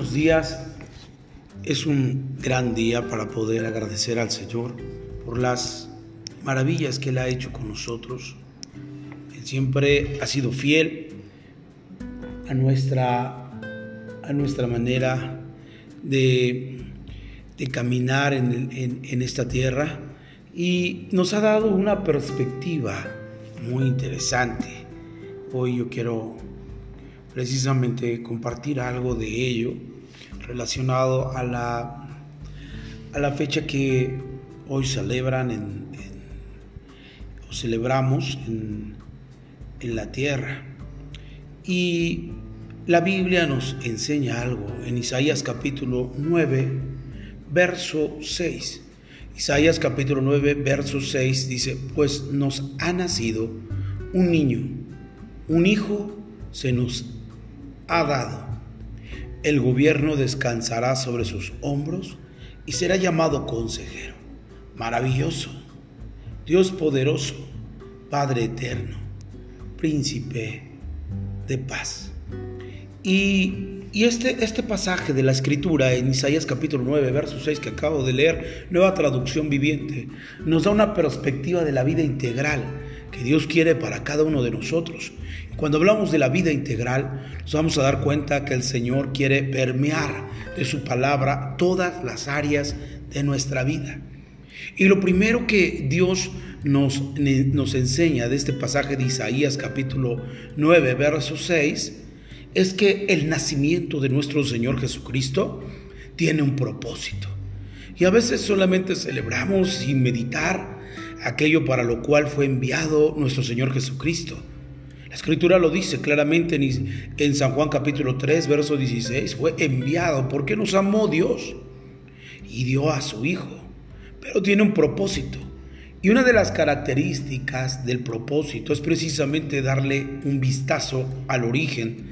buenos días. Es un gran día para poder agradecer al Señor por las maravillas que Él ha hecho con nosotros. Él siempre ha sido fiel a nuestra, a nuestra manera de, caminar en esta tierra y nos ha dado una perspectiva muy interesante. Hoy yo quiero precisamente compartir algo de ello relacionado a la, a la fecha que hoy celebran o celebramos en, en la tierra. Y la Biblia nos enseña algo en Isaías capítulo 9, verso 6. Isaías capítulo 9, verso 6 dice, pues nos ha nacido un niño, un hijo se nos ha dado. El gobierno descansará sobre sus hombros y será llamado consejero, maravilloso, Dios poderoso, Padre eterno, príncipe de paz. Y, y, este, este pasaje de la escritura en Isaías capítulo 9, verso 6 que acabo de leer, nueva traducción viviente, nos da una perspectiva de la vida integral que Dios quiere para cada uno de nosotros. Cuando hablamos de la vida integral, nos vamos a dar cuenta que el Señor quiere permear de su palabra todas las áreas de nuestra vida. Y lo primero que Dios nos, nos enseña de este pasaje de Isaías capítulo 9, verso 6, es que el nacimiento de nuestro Señor Jesucristo tiene un propósito. Y a veces solamente celebramos sin meditar aquello para lo cual fue enviado nuestro Señor Jesucristo. La escritura lo dice claramente en, San Juan capítulo 3, verso 16, fue enviado porque nos amó Dios y dio a su Hijo, pero tiene un propósito. Y una de las características del propósito es precisamente darle un vistazo al origen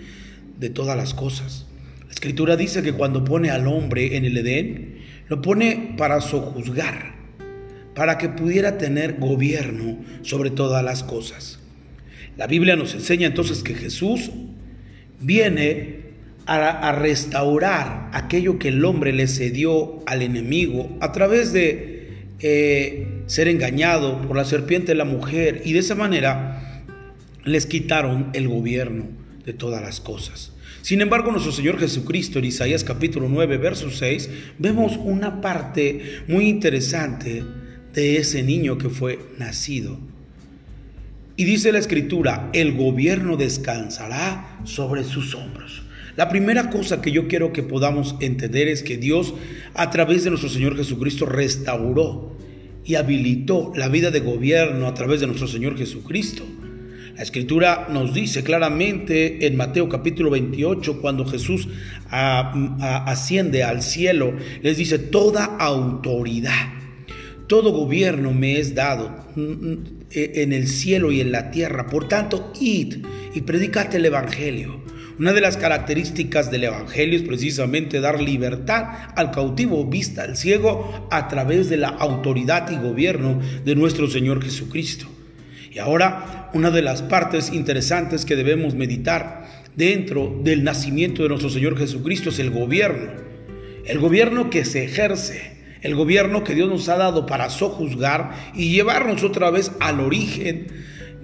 de todas las cosas. La escritura dice que cuando pone al hombre en el Edén, lo pone para sojuzgar, para que pudiera tener gobierno sobre todas las cosas. La Biblia nos enseña entonces que Jesús viene a, restaurar aquello que el hombre le cedió al enemigo a través de eh, ser engañado por la serpiente de la mujer y de esa manera les quitaron el gobierno de todas las cosas. Sin embargo, nuestro Señor Jesucristo en Isaías capítulo 9, verso 6, vemos una parte muy interesante de ese niño que fue nacido. Y dice la escritura, el gobierno descansará sobre sus hombros. La primera cosa que yo quiero que podamos entender es que Dios a través de nuestro Señor Jesucristo restauró y habilitó la vida de gobierno a través de nuestro Señor Jesucristo. La escritura nos dice claramente en Mateo capítulo 28, cuando Jesús asciende al cielo, les dice, toda autoridad todo gobierno me es dado mm, mm, e, en el cielo y en la tierra. Por tanto, id y predicate el Evangelio. Una de las características del Evangelio es precisamente dar libertad al cautivo, vista al ciego, a través de la autoridad y gobierno de nuestro Señor Jesucristo. Y ahora, una de las partes interesantes que debemos meditar dentro del nacimiento de nuestro Señor Jesucristo es el gobierno. El gobierno que se ejerce el gobierno que Dios nos ha dado para sojuzgar y llevarnos otra vez al origen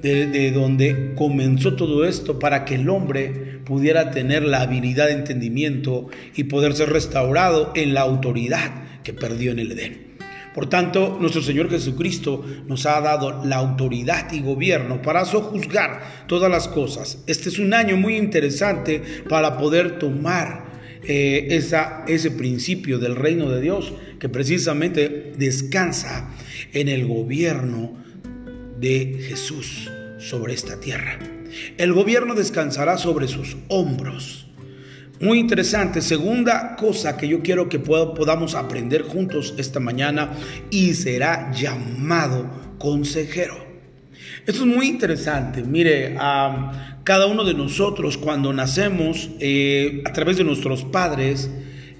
de, donde comenzó todo esto, para que el hombre pudiera tener la habilidad de entendimiento y poder ser restaurado en la autoridad que perdió en el Edén. Por tanto, nuestro Señor Jesucristo nos ha dado la autoridad y gobierno para sojuzgar todas las cosas. Este es un año muy interesante para poder tomar eh, esa, ese principio del reino de Dios que precisamente descansa en el gobierno de Jesús sobre esta tierra. El gobierno descansará sobre sus hombros. Muy interesante, segunda cosa que yo quiero que podamos aprender juntos esta mañana y será llamado consejero. Esto es muy interesante. Mire, cada uno de nosotros cuando nacemos eh, a través de nuestros padres,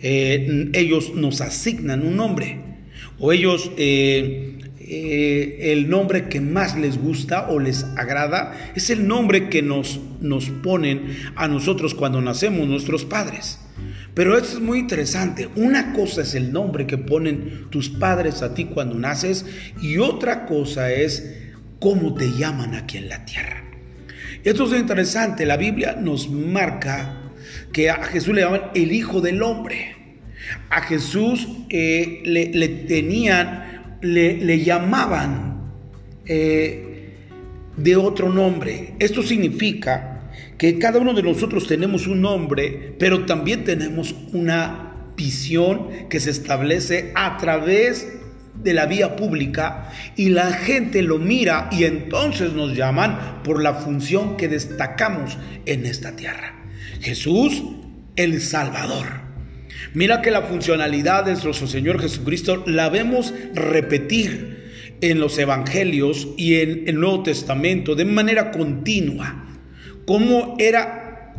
eh, ellos nos asignan un nombre o ellos eh, el nombre que más les gusta o les agrada es el nombre que nos, nos ponen a nosotros cuando nacemos nuestros padres. Pero esto es muy interesante. Una cosa es el nombre que ponen tus padres a ti cuando naces y otra cosa es cómo te llaman aquí en la tierra. Esto es interesante. La Biblia nos marca que a Jesús le llaman el Hijo del Hombre. A Jesús eh, le, tenían, le, llamaban eh, de otro nombre. Esto significa que cada uno de nosotros tenemos un nombre, pero también tenemos una visión que se establece a través de la vía pública y la gente lo mira y entonces nos llaman por la función que destacamos en esta tierra. Jesús, el Salvador. Mira que la funcionalidad de nuestro Señor Jesucristo la vemos repetir en los evangelios y en el Nuevo Testamento de manera continua cómo era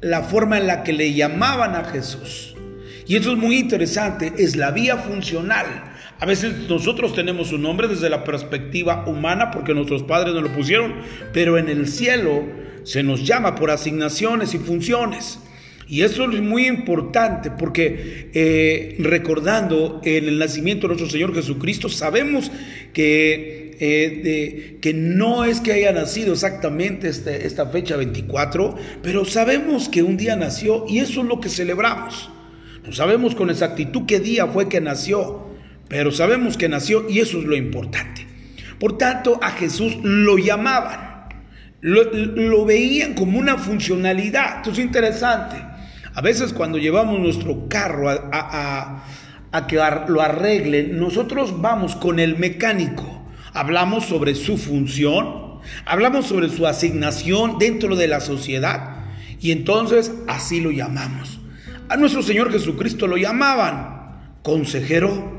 la forma en la que le llamaban a Jesús. Y eso es muy interesante, es la vía funcional. A veces nosotros tenemos un nombre desde la perspectiva humana porque nuestros padres nos lo pusieron, pero en el cielo se nos llama por asignaciones y funciones. Y eso es muy importante porque eh, recordando el nacimiento de nuestro Señor Jesucristo, sabemos que eh, que no es que haya nacido exactamente este, esta fecha 24, pero sabemos que un día nació y eso es lo que celebramos. No sabemos con exactitud qué día fue que nació, pero sabemos que nació y eso es lo importante. Por tanto, a Jesús lo llamaban, lo, veían como una funcionalidad. Esto es interesante. A veces cuando llevamos nuestro carro a, a que lo arreglen, nosotros vamos con el mecánico hablamos sobre su función, hablamos sobre su asignación dentro de la sociedad y entonces así lo llamamos. A nuestro Señor Jesucristo lo llamaban consejero.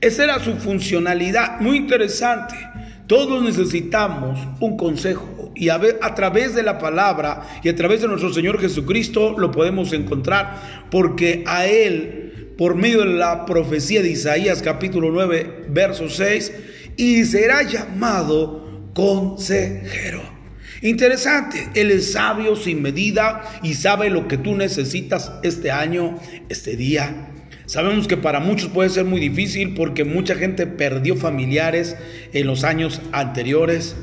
Esa era su funcionalidad, muy interesante. Todos necesitamos un consejo y a, través de la palabra y a través de nuestro Señor Jesucristo lo podemos encontrar porque a Él, por medio de la profecía de Isaías capítulo 9, verso 6, y será llamado consejero. Interesante, Él es sabio sin medida y sabe lo que tú necesitas este año, este día. Sabemos que para muchos puede ser muy difícil porque mucha gente perdió familiares en los años anteriores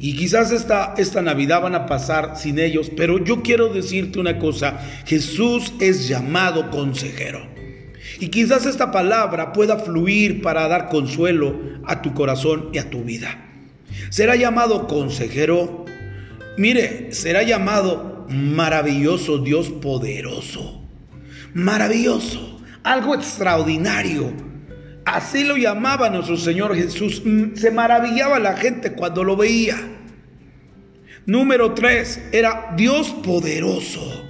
y quizás esta, esta Navidad van a pasar sin ellos, pero yo quiero decirte una cosa, Jesús es llamado consejero. Y quizás esta palabra pueda fluir para dar consuelo a tu corazón y a tu vida. Será llamado consejero. Mire, será llamado maravilloso Dios poderoso. Maravilloso. Algo extraordinario. Así lo llamaba nuestro Señor Jesús. Mm, se maravillaba la gente cuando lo veía. Número tres, era Dios poderoso.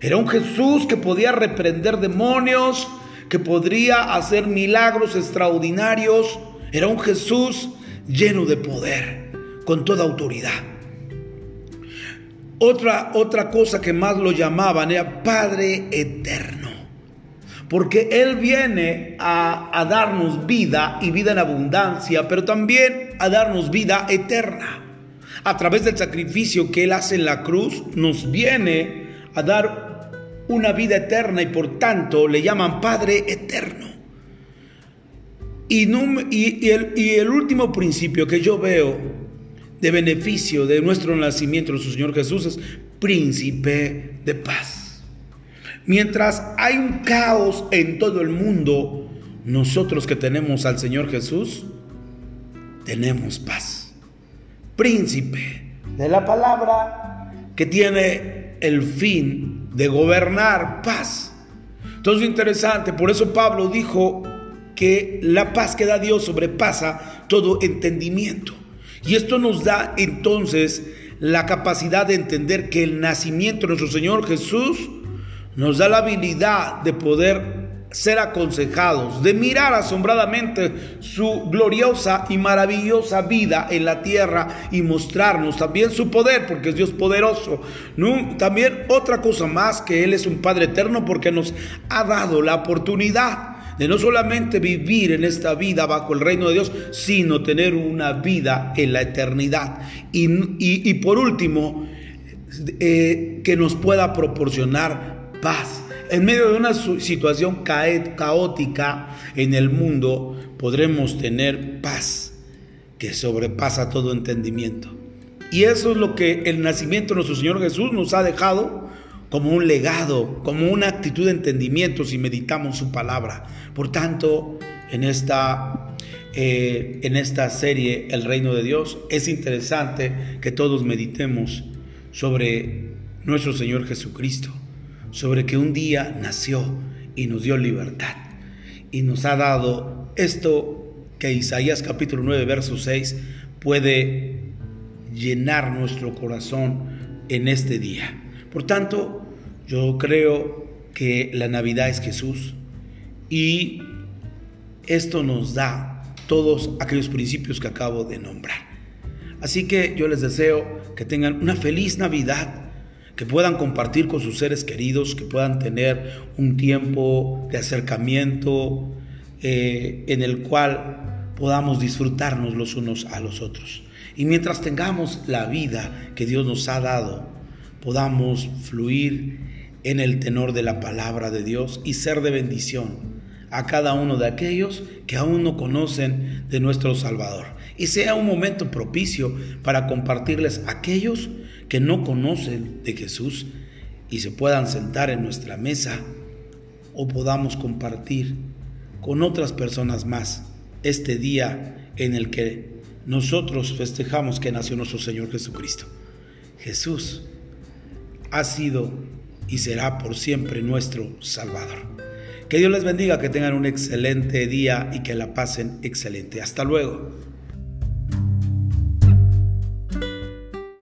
Era un Jesús que podía reprender demonios, que podría hacer milagros extraordinarios. Era un Jesús lleno de poder, con toda autoridad. Otra, otra cosa que más lo llamaban era Padre Eterno. Porque Él viene a, darnos vida y vida en abundancia, pero también a darnos vida eterna. A través del sacrificio que Él hace en la cruz, nos viene a dar una vida eterna y por tanto le llaman Padre Eterno. Y, y, el, y, el, último principio que yo veo de beneficio de nuestro nacimiento, nuestro Señor Jesús, es príncipe de paz. Mientras hay un caos en todo el mundo, nosotros que tenemos al Señor Jesús, tenemos paz. Príncipe de la palabra que tiene el fin de gobernar paz. Entonces interesante, por eso Pablo dijo que la paz que da Dios sobrepasa todo entendimiento. Y esto nos da entonces la capacidad de entender que el nacimiento de nuestro Señor Jesús nos da la habilidad de poder ser aconsejados, de mirar asombradamente su gloriosa y maravillosa vida en la tierra y mostrarnos también su poder, porque es Dios poderoso. También otra cosa más, que Él es un Padre eterno porque nos ha dado la oportunidad de no solamente vivir en esta vida bajo el reino de Dios, sino tener una vida en la eternidad. Y, por último, eh, que nos pueda proporcionar paz en medio de una situación caótica en el mundo, podremos tener paz que sobrepasa todo entendimiento. Y eso es lo que el nacimiento de nuestro Señor Jesús nos ha dejado como un legado, como una actitud de entendimiento si meditamos su palabra. Por tanto, en esta, eh, en esta serie El Reino de Dios es interesante que todos meditemos sobre nuestro Señor Jesucristo, sobre que un día nació y nos dio libertad y nos ha dado esto que Isaías capítulo 9, verso 6 puede llenar nuestro corazón en este día. Por tanto, yo creo que la Navidad es Jesús y esto nos da todos aquellos principios que acabo de nombrar. Así que yo les deseo que tengan una feliz Navidad, que puedan compartir con sus seres queridos, que puedan tener un tiempo de acercamiento eh, en el cual podamos disfrutarnos los unos a los otros. Y mientras tengamos la vida que Dios nos ha dado, podamos fluir en el tenor de la palabra de Dios y ser de bendición a cada uno de aquellos que aún no conocen de nuestro Salvador. Y sea un momento propicio para compartirles a aquellos que no conocen de Jesús y se puedan sentar en nuestra mesa o podamos compartir con otras personas más este día en el que nosotros festejamos que nació nuestro Señor Jesucristo. Jesús ha sido y será por siempre nuestro Salvador. Que Dios les bendiga, que tengan un excelente día y que la pasen excelente. Hasta luego.